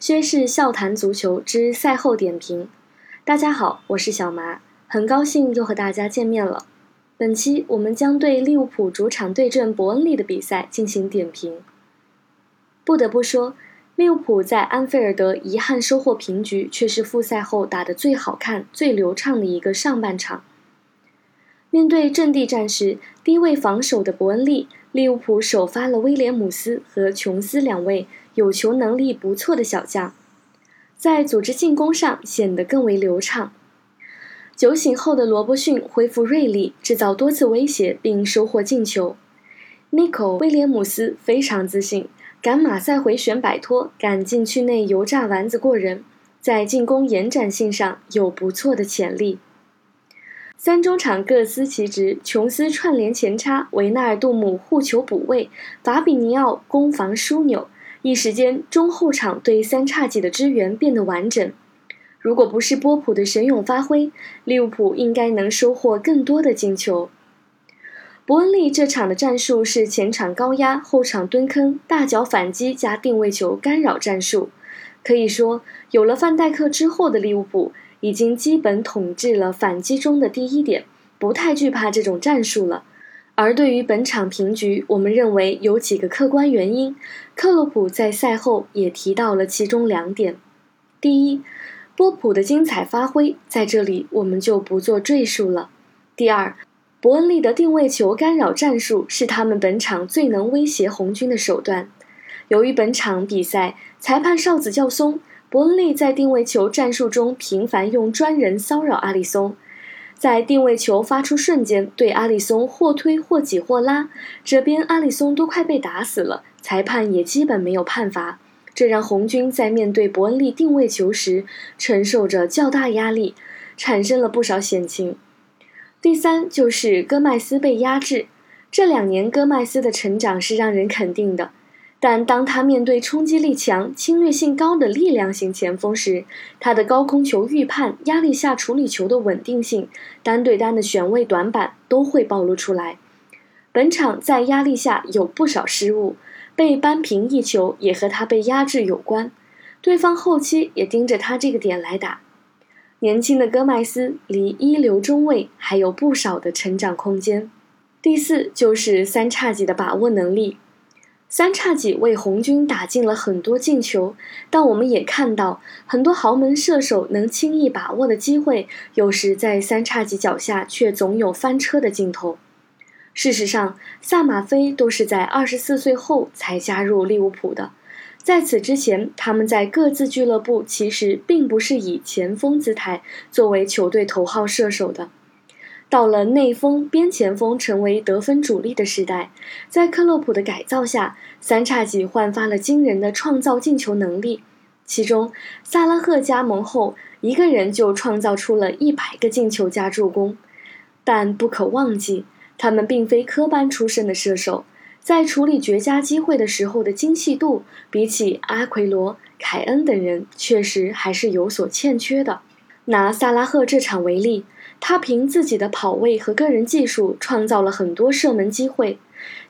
薛氏笑谈足球之赛后点评。大家好，我是小麻，很高兴又和大家见面了。本期我们将对利物浦主场对阵伯恩利的比赛进行点评。不得不说，利物浦在安菲尔德遗憾收获平局，却是复赛后打得最好看、最流畅的一个上半场。面对阵地战时低位防守的伯恩利，利物浦首发了威廉姆斯和琼斯两位有球能力不错的小将，在组织进攻上显得更为流畅。酒醒后的罗伯逊恢复锐利，制造多次威胁并收获进球。尼科威廉姆斯非常自信，敢马赛回旋摆脱，敢禁区内油炸丸子过人，在进攻延展性上有不错的潜力。三中场各司其职，琼斯串联前插，维纳尔杜姆护球补位，法比尼奥攻防枢纽。一时间，中后场对三叉戟的支援变得完整。如果不是波普的神勇发挥，利物浦应该能收获更多的进球。伯恩利这场的战术是前场高压，后场蹲坑，大脚反击加定位球干扰战术。可以说，有了范戴克之后的利物浦。已经基本统治了反击中的第一点，不太惧怕这种战术了。而对于本场平局，我们认为有几个客观原因。克洛普在赛后也提到了其中两点：第一，波普的精彩发挥，在这里我们就不做赘述了；第二，伯恩利的定位球干扰战术是他们本场最能威胁红军的手段。由于本场比赛裁判哨子较松。伯恩利在定位球战术中频繁用专人骚扰阿里松，在定位球发出瞬间对阿里松或推或挤或拉，这边阿里松都快被打死了，裁判也基本没有判罚，这让红军在面对伯恩利定位球时承受着较大压力，产生了不少险情。第三就是戈麦斯被压制，这两年戈麦斯的成长是让人肯定的。但当他面对冲击力强、侵略性高的力量型前锋时，他的高空球预判、压力下处理球的稳定性、单对单的选位短板都会暴露出来。本场在压力下有不少失误，被扳平一球也和他被压制有关。对方后期也盯着他这个点来打。年轻的戈麦斯离一流中卫还有不少的成长空间。第四就是三叉戟的把握能力。三叉戟为红军打进了很多进球，但我们也看到很多豪门射手能轻易把握的机会，有时在三叉戟脚下却总有翻车的镜头。事实上，萨马菲都是在二十四岁后才加入利物浦的，在此之前，他们在各自俱乐部其实并不是以前锋姿态作为球队头号射手的。到了内锋、边前锋成为得分主力的时代，在克洛普的改造下，三叉戟焕发了惊人的创造进球能力。其中，萨拉赫加盟后，一个人就创造出了一百个进球加助攻。但不可忘记，他们并非科班出身的射手，在处理绝佳机会的时候的精细度，比起阿奎罗、凯恩等人，确实还是有所欠缺的。拿萨拉赫这场为例。他凭自己的跑位和个人技术创造了很多射门机会，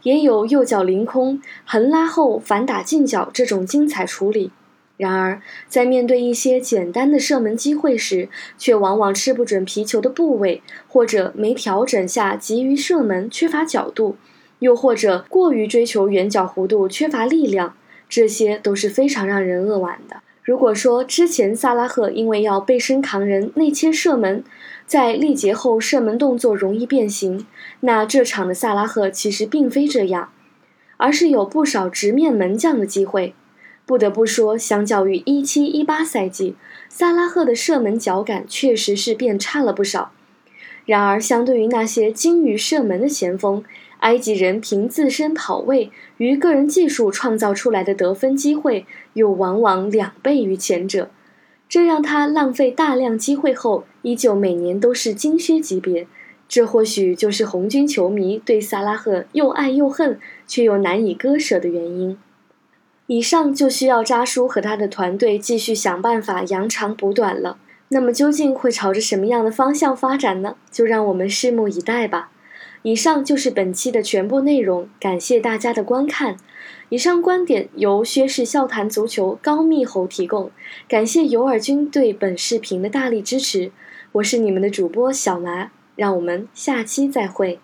也有右脚凌空横拉后反打近角这种精彩处理。然而，在面对一些简单的射门机会时，却往往吃不准皮球的部位，或者没调整下急于射门缺乏角度，又或者过于追求圆角弧度缺乏力量，这些都是非常让人扼腕的。如果说之前萨拉赫因为要背身扛人内切射门，在力竭后射门动作容易变形，那这场的萨拉赫其实并非这样，而是有不少直面门将的机会。不得不说，相较于一七一八赛季，萨拉赫的射门脚感确实是变差了不少。然而，相对于那些精于射门的前锋，埃及人凭自身跑位与个人技术创造出来的得分机会，又往往两倍于前者，这让他浪费大量机会后，依旧每年都是金靴级别。这或许就是红军球迷对萨拉赫又爱又恨，却又难以割舍的原因。以上就需要扎叔和他的团队继续想办法扬长补短了。那么究竟会朝着什么样的方向发展呢？就让我们拭目以待吧。以上就是本期的全部内容，感谢大家的观看。以上观点由薛氏笑谈足球高密侯提供，感谢尤尔军对本视频的大力支持。我是你们的主播小麻，让我们下期再会。